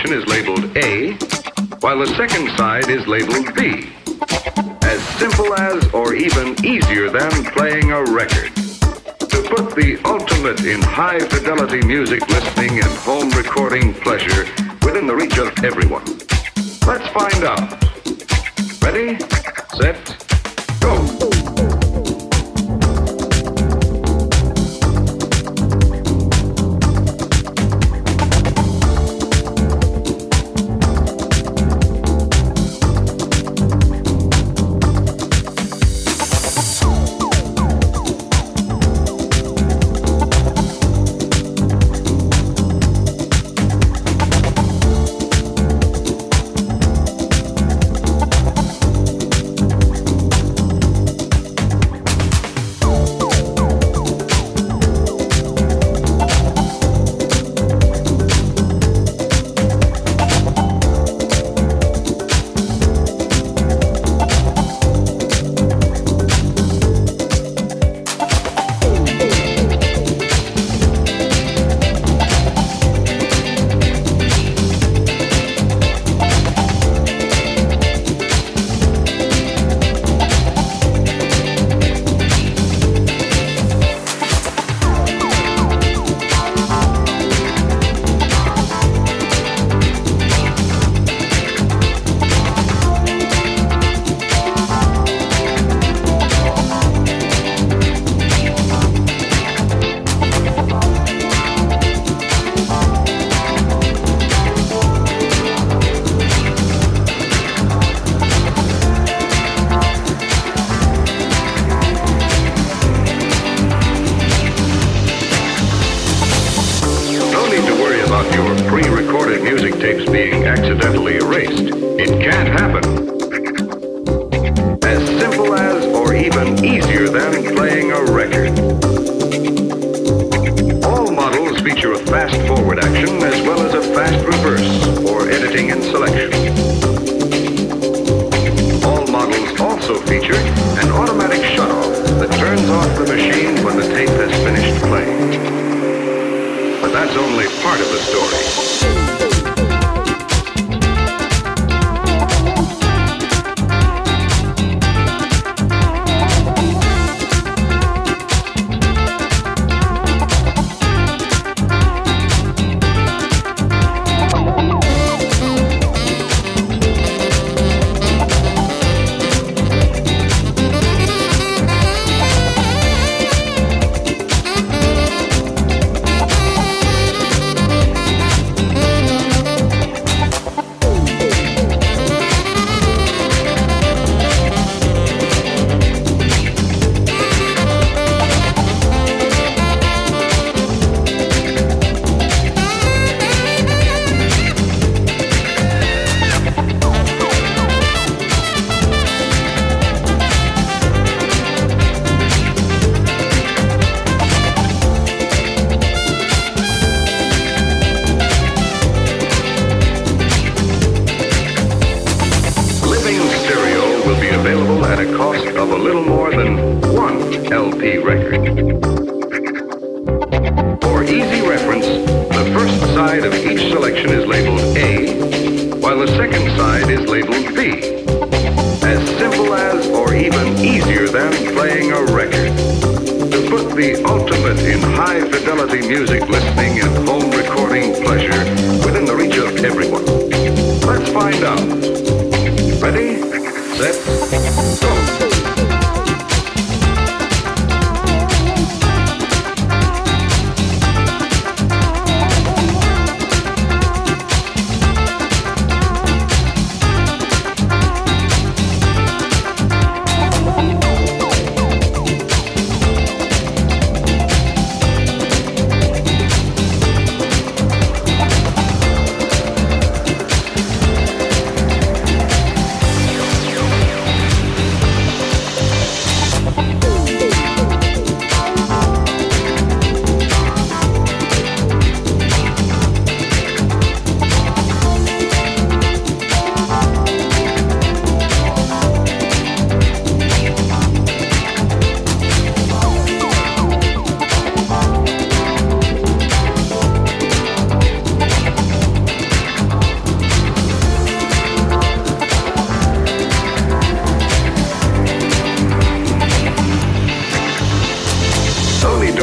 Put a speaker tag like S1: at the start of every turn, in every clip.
S1: section is labeled A, while the second side is labeled B. As simple as or even easier than playing a record. To put the ultimate in high fidelity music listening and home recording pleasure within the reach of everyone. Let's find out. Ready?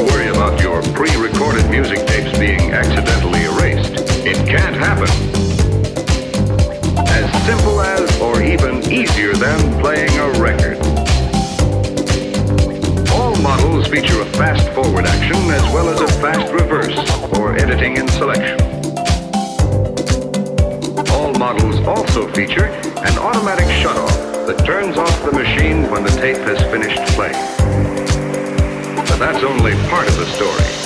S1: worry about your pre-recorded music tapes being accidentally erased. It can't happen. As simple as, or even easier than, playing a record. All models feature a fast forward action as well as a fast reverse, or editing and selection. All models also feature an automatic shutoff that turns off the machine when the tape has finished playing that's only part of the story.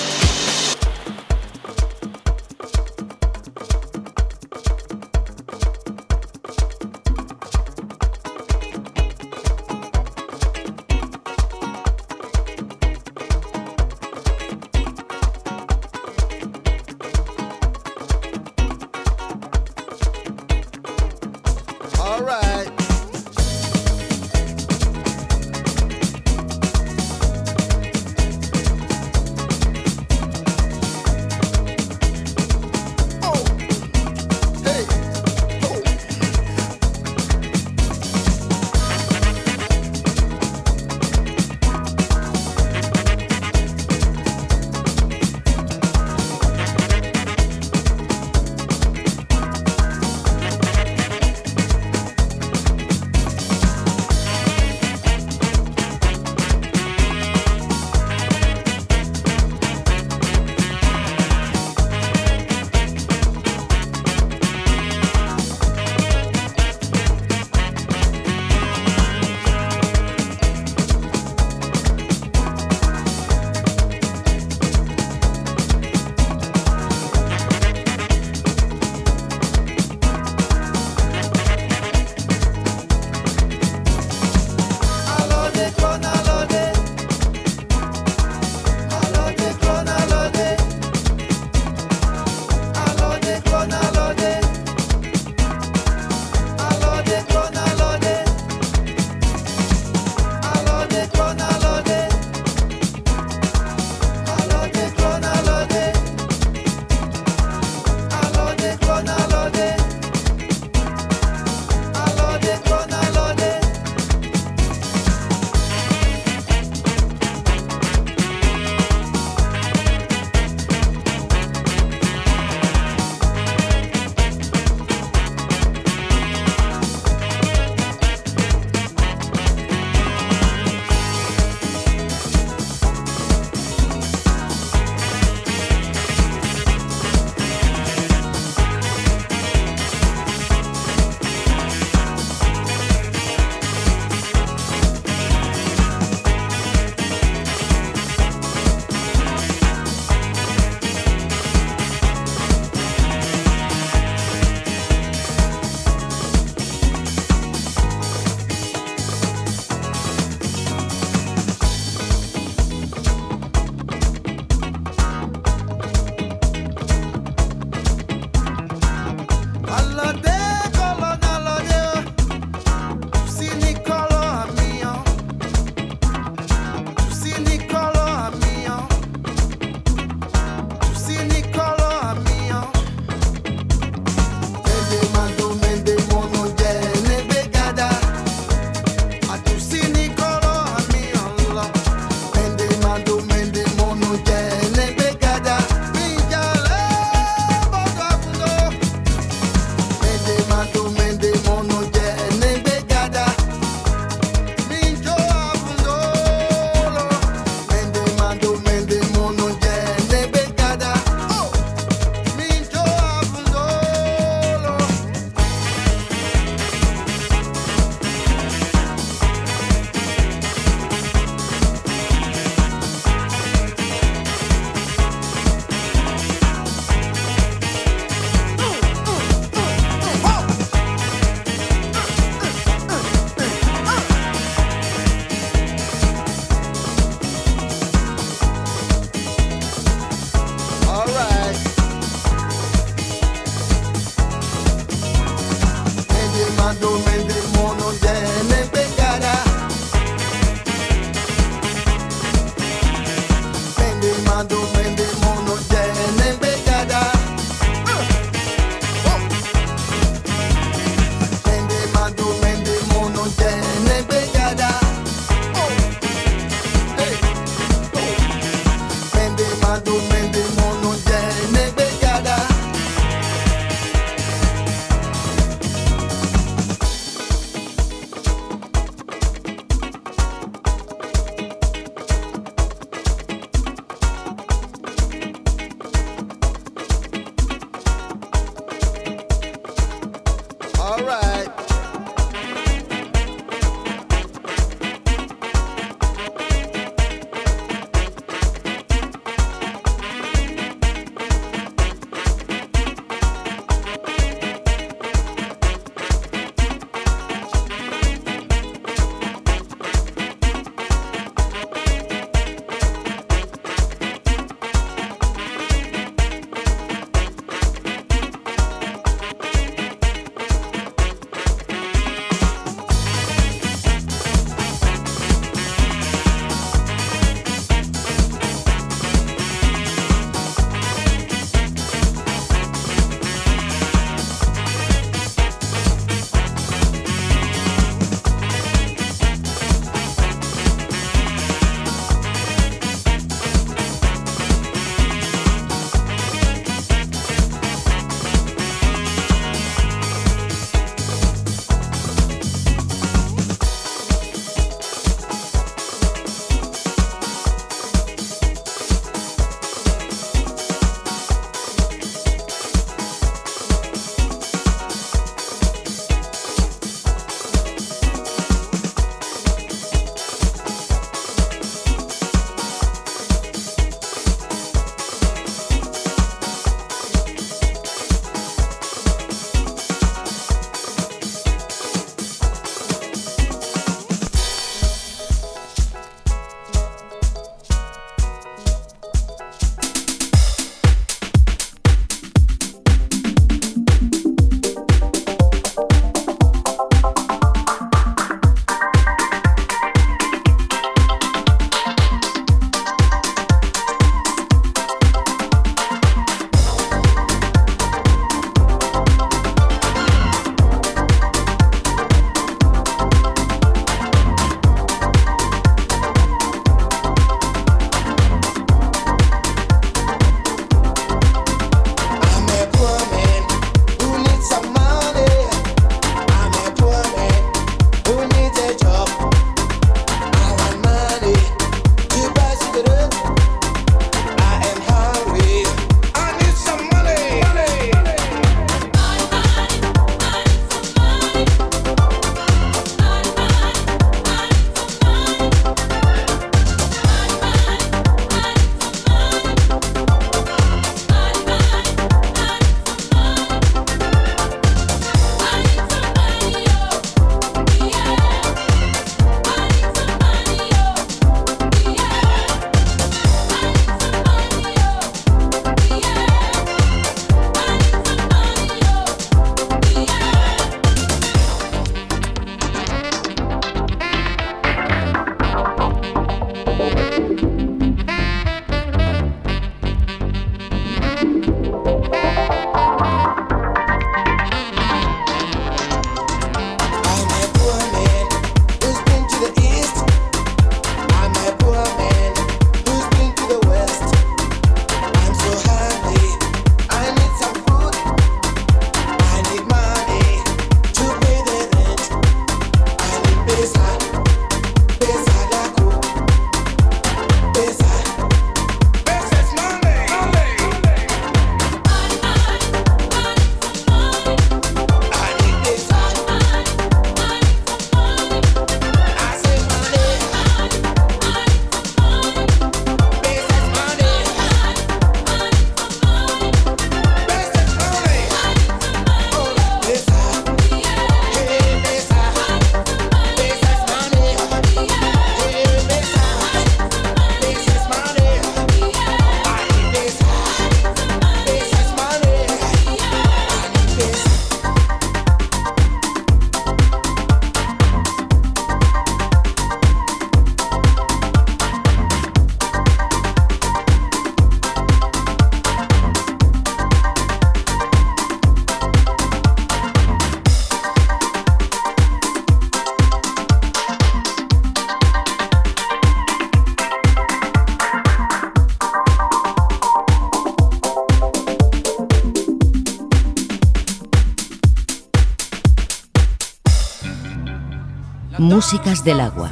S2: Músicas del agua,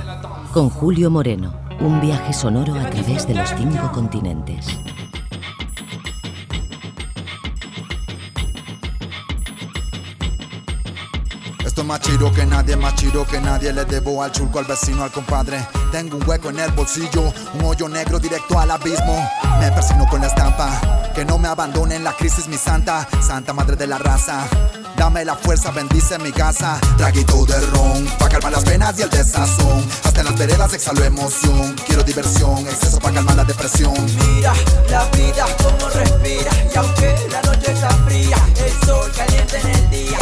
S2: con Julio Moreno, un viaje sonoro a través de los cinco continentes.
S3: Esto es más chido que nadie, más chido que nadie. Le debo al churco, al vecino, al compadre. Tengo un hueco en el bolsillo, un hoyo negro directo al abismo. Me persigno con la estampa, que no me abandone en la crisis, mi santa, santa madre de la raza. Dame la fuerza, bendice mi casa. Traguito de ron, pa' calmar las penas y el desazón. Hasta en las veredas exhalo emoción. Quiero diversión, exceso pa' calmar la depresión.
S4: Mira la vida como respira. Y aunque la noche está fría, el sol caliente en el día.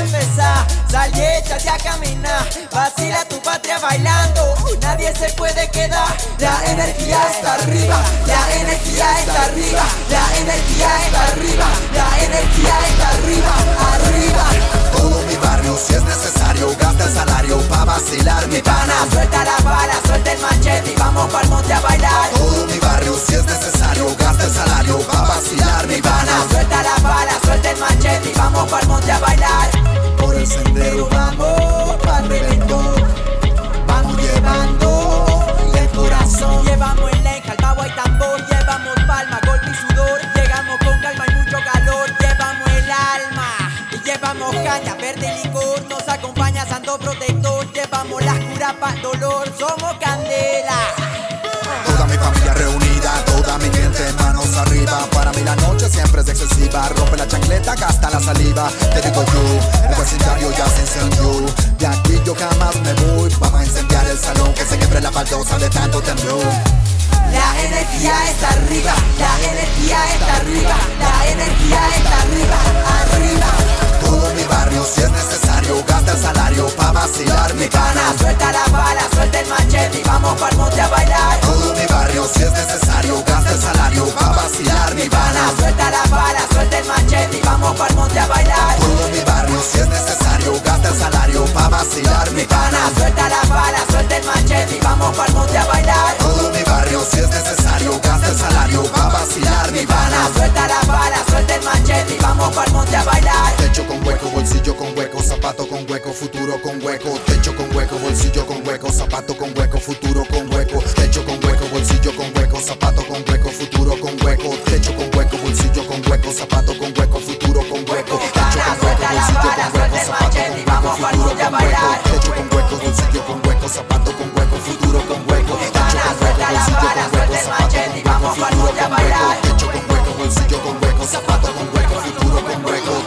S4: Empezar. Sal y échate a caminar. Vacila tu patria bailando. Nadie se puede quedar. La energía está arriba. La energía está arriba. La energía está arriba. La energía está arriba. Arriba.
S3: Barrio, si es necesario, gasta el salario pa' vacilar mi pana.
S4: Suelta la bala, suelta el machete y vamos pa'l monte a bailar.
S3: Todo mi barrio, si es necesario, gasta el salario pa' vacilar mi pana.
S4: Suelta la bala, suelta el machete y vamos pa'l monte a bailar.
S3: Por el sendero
S4: vamos pa'l reventón.
S3: Excesiva. Rompe la chancleta, gasta la saliva. Te digo yo, el vecindario ya se incendió. De aquí yo jamás me voy. Vamos a incendiar el salón, que se quiebre la baldosa de tanto temblor.
S4: La energía está arriba, la energía está arriba, la energía está arriba, arriba.
S3: Todo mi barrio, si es necesario, gasta el salario pa' vacilar mi pana.
S4: Suelta la bala, suelta el machete y vamos pa'l monte a bailar.
S3: Todo mi barrio, si es necesario, gasta el salario pa' vacilar mi pana.
S4: Suelta la bala, suelta el machete y vamos pa'l monte a bailar.
S3: Todo mi barrio, si es necesario, gasta el salario pa' vacilar mi pana.
S4: Suelta la bala, suelta el machete y vamos pa'l monte a bailar.
S3: Todo mi barrio, si es necesario, gasta el salario pa' vacilar mi pana.
S4: Suelta la bala, suelta el machete y vamos pa'l monte a bailar.
S3: Techo con hueco, bolsillo con hueco, zapato con hueco, futuro con hueco. Techo con hueco, bolsillo con hueco, zapato con hueco, futuro con hueco. Techo con hueco, bolsillo con hueco, zapato con hueco, futuro con hueco. Techo con hueco, bolsillo con hueco, zapato con hueco, futuro con hueco. Techo con hueco, bolsillo con hueco, zapato con hueco, futuro con hueco. Techo con hueco, bolsillo con hueco, zapato con hueco, futuro con hueco. Techo con hueco, bolsillo con hueco, zapato con hueco, futuro con hueco. Techo con hueco, bolsillo con hueco, zapato con hueco, futuro con hueco.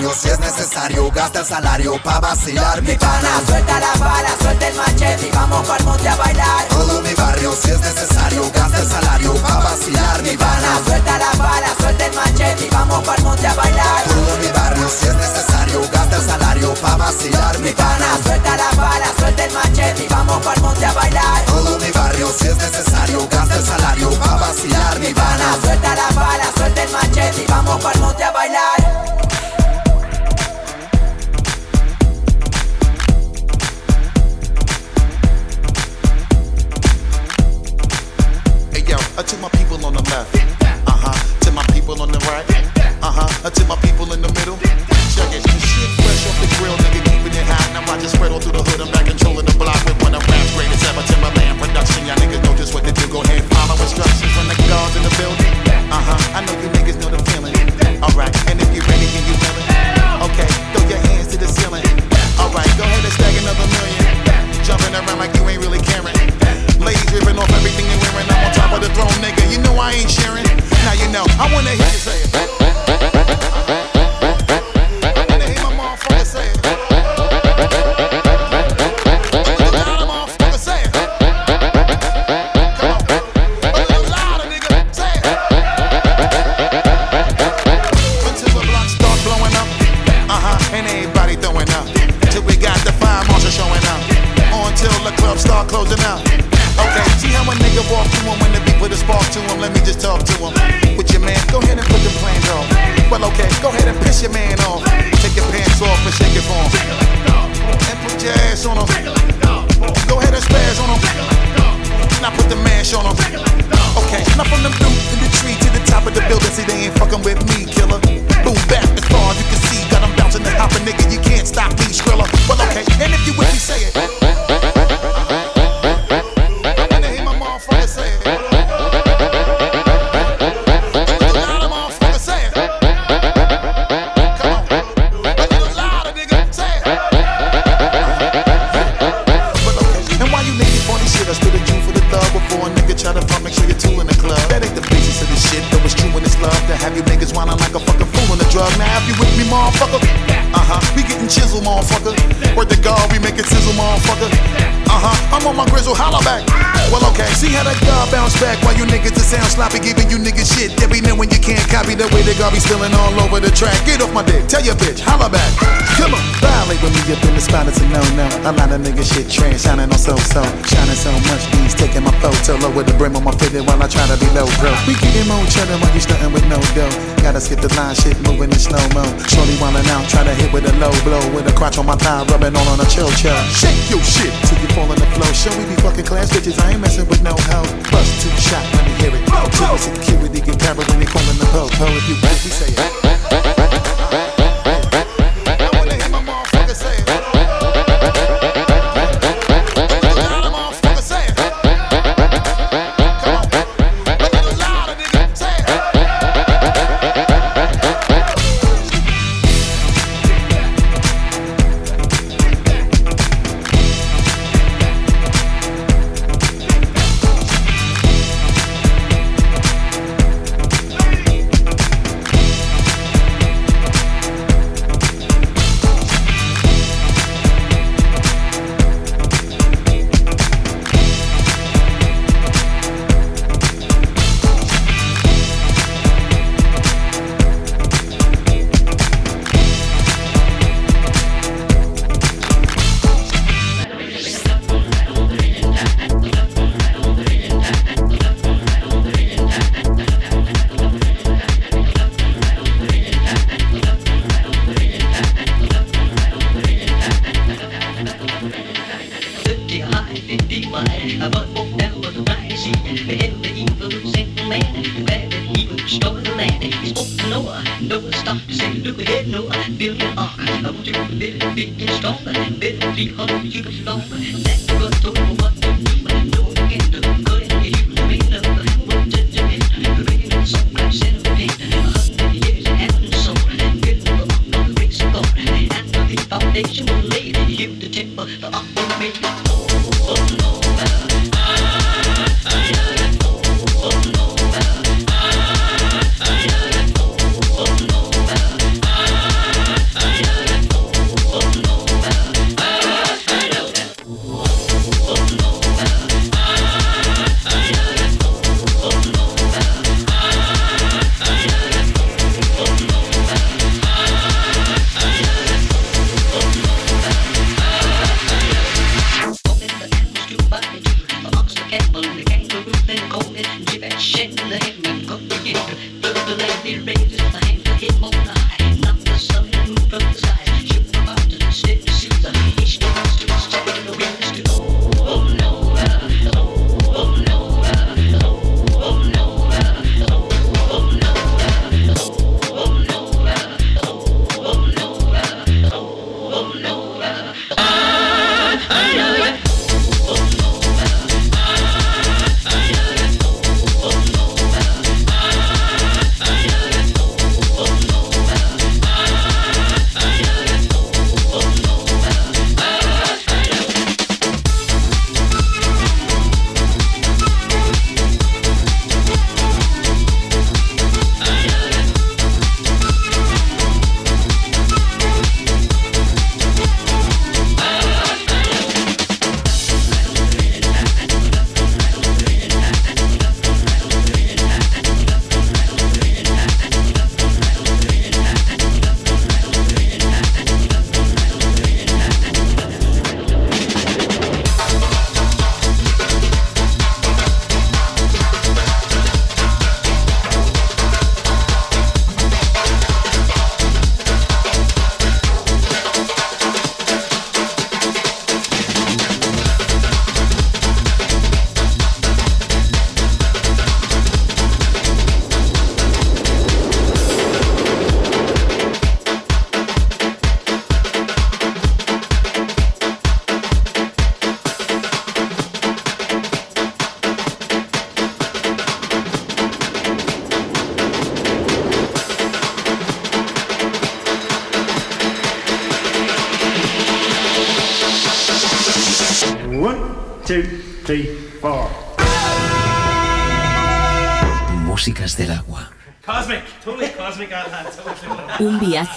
S3: Barrio, si es necesario, gasta el salario pa' vacilar mi pana.
S4: Suelta la bala, suelta el machete y vamos pa'l monte a bailar.
S3: Todo mi barrio, si es necesario, gasta el salario pa' vacilar mi pana.
S4: Suelta la bala, suelta el machete y vamos pa'l monte a bailar.
S3: Todo mi barrio, si es necesario, gasta el salario pa' vacilar mi pana.
S4: Suelta la bala, suelta el machete y vamos pa'l monte a bailar.
S3: Todo mi barrio, si es necesario, gasta el salario pa' vacilar mi pana.
S4: Suelta la bala, suelta el machete y vamos pa'l monte a bailar.
S5: Uh, to my people on the left. Uh huh. To my people on the right. Uh huh. Uh, to my people
S6: sloppy, giving you niggas shit we know when you can't copy the way the God be spilling all over the track. Get off my dick, tell your bitch, holla back. Come on, violate with me up in the spot, it's a no no. A lot of niggas shit trash, shining on so so, shining so much. These taking my photo low with the brim on my fitted while I try to be low bro. We getting more cheddar while you stunting with no dough. Gotta skip the line, shit moving in slow mo. Shorty wildin' out, try to hit with a low blow with a crotch on my thigh, rubbing all on a chill chill. Shake your shit till you fall on the floor. Show we be fucking class bitches, I ain't messing with no hoe. Bust two shot, me hear it. Tricky security and when they calling the hoe. Hoe if you want, we say it.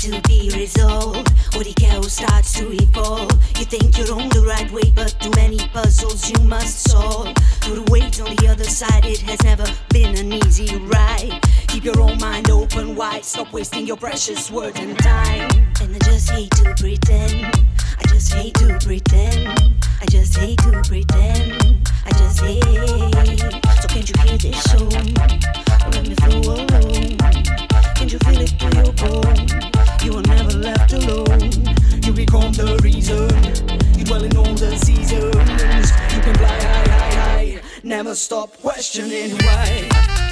S6: to be resolved. Or the chaos
S7: starts to evolve. You think you're on the right way, but too
S8: many puzzles you must
S9: solve. To the
S10: wait on the other side, it has never been an easy ride. Keep your own mind open wide,
S11: stop wasting your precious words and time. And I just hate to pretend, I just hate to pretend, I just hate to pretend, I just hate. So can't you hear this show? Let me flow alone. Can't you feel it? You are never left alone. You become the reason. You dwell in all the seasons. You can fly high, high, high. Never stop questioning why.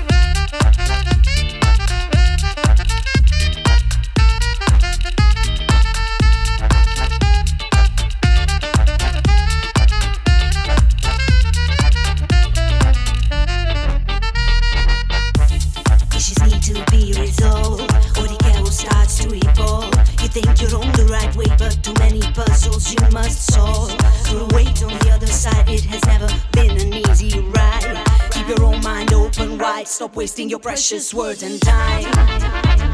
S11: Wasting your precious words and time.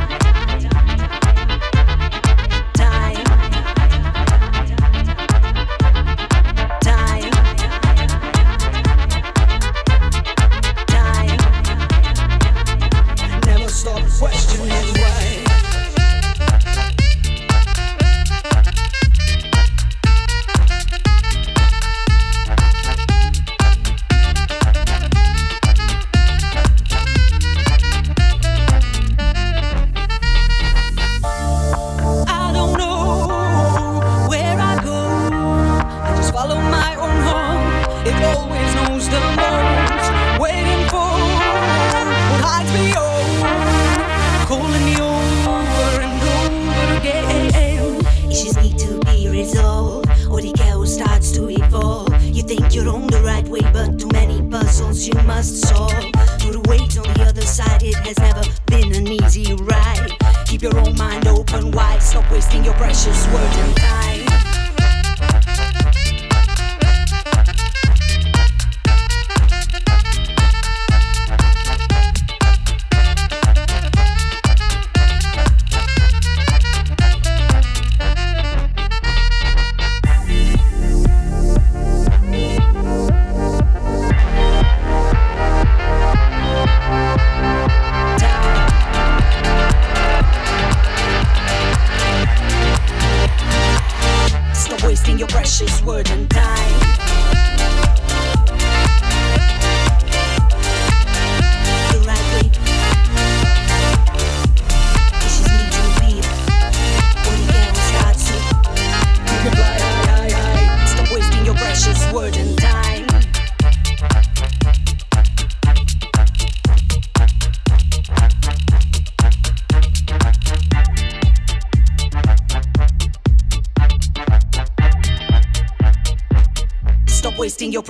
S12: you
S13: must solve. Put weight on the other side, it has never been an easy ride. Keep your own mind open wide, stop wasting your precious words and time.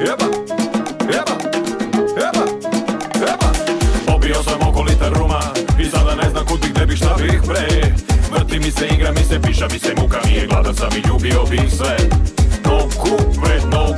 S13: Jeba, jeba, jeba, jeba Popio sam oko litar ruma I sada ne znam kud bi gde bi šta bih pre Vrti mi se, igra mi se, piša mi se, muka mi je
S14: Gladan sam i ljubio bih sve. No ku, no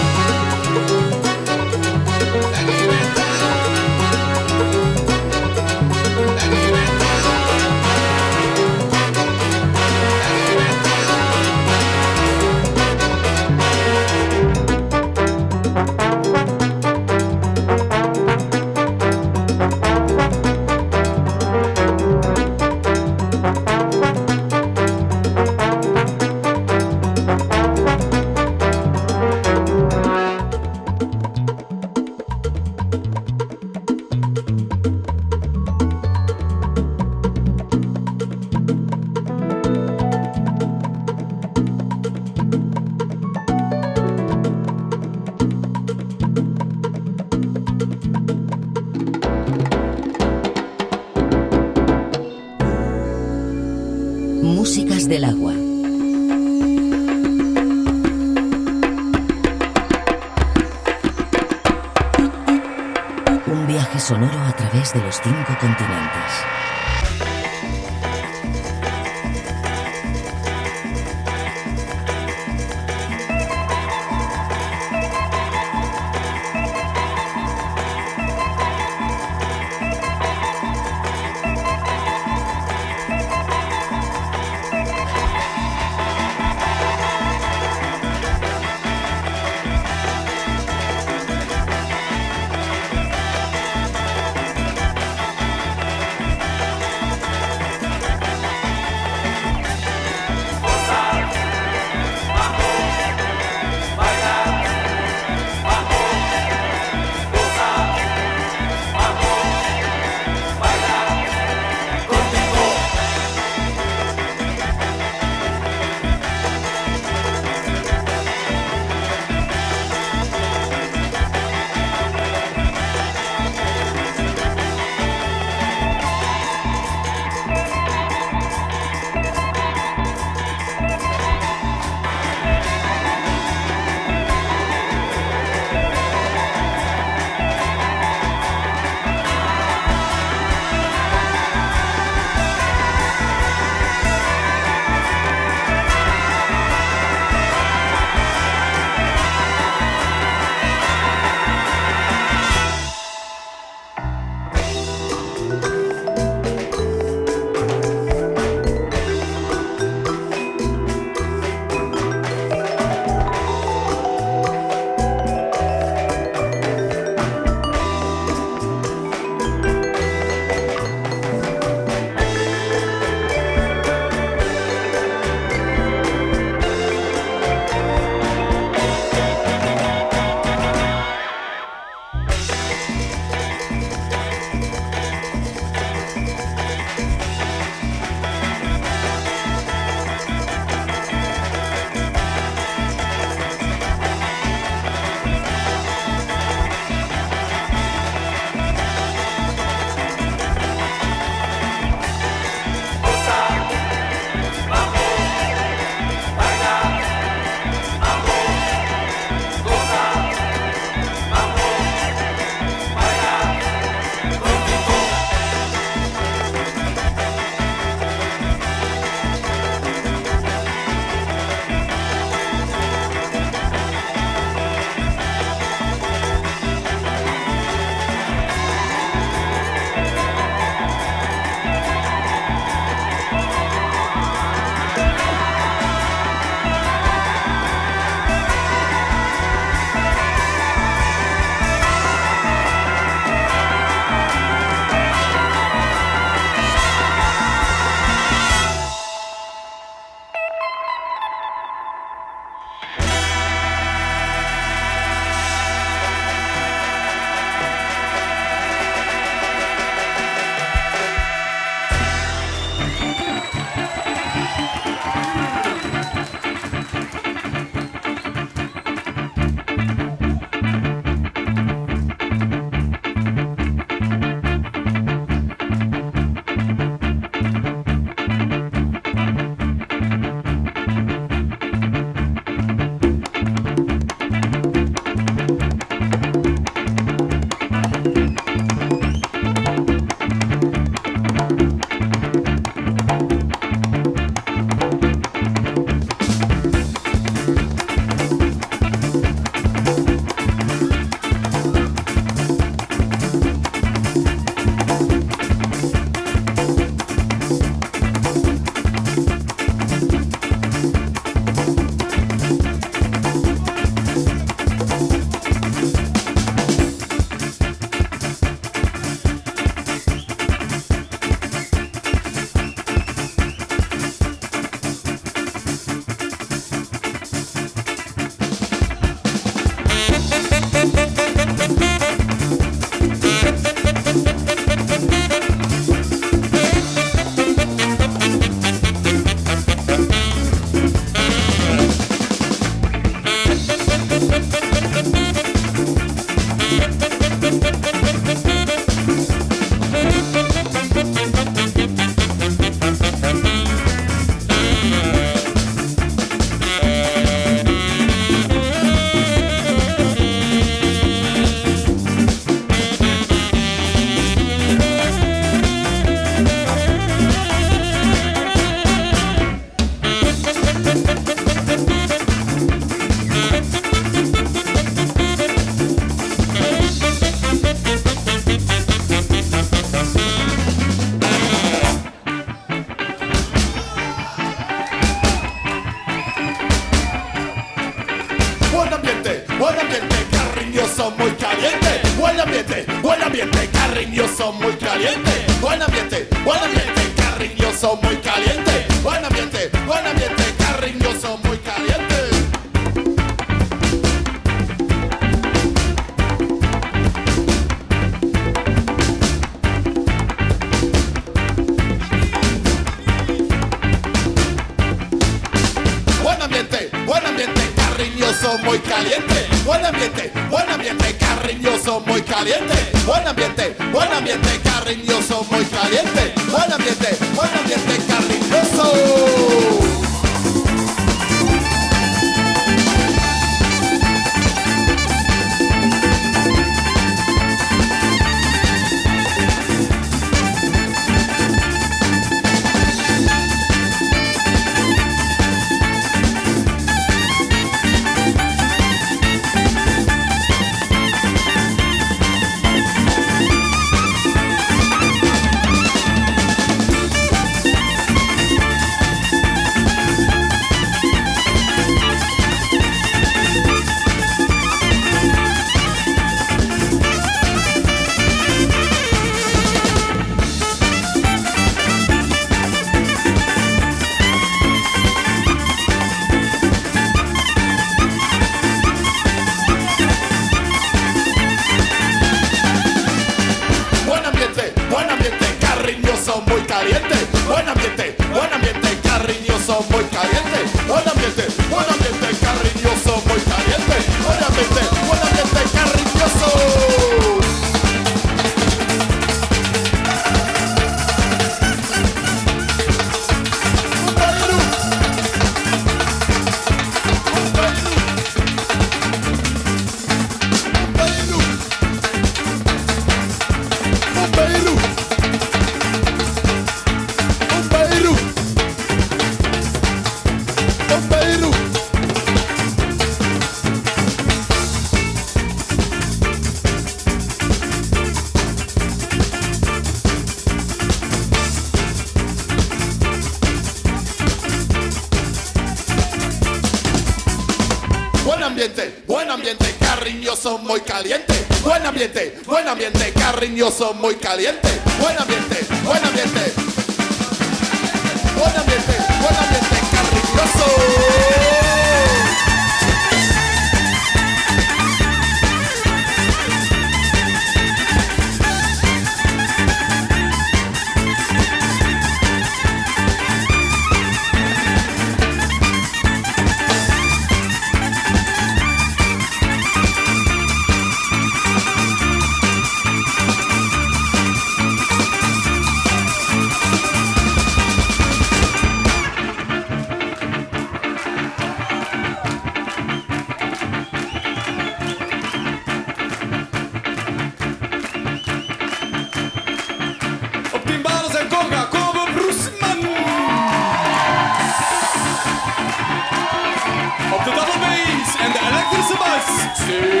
S15: Steven.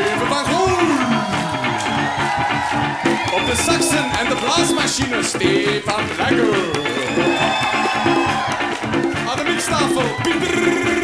S15: Op de saxen en de blaasmachine Stefan Lekker. Aan de mixtafel Pieter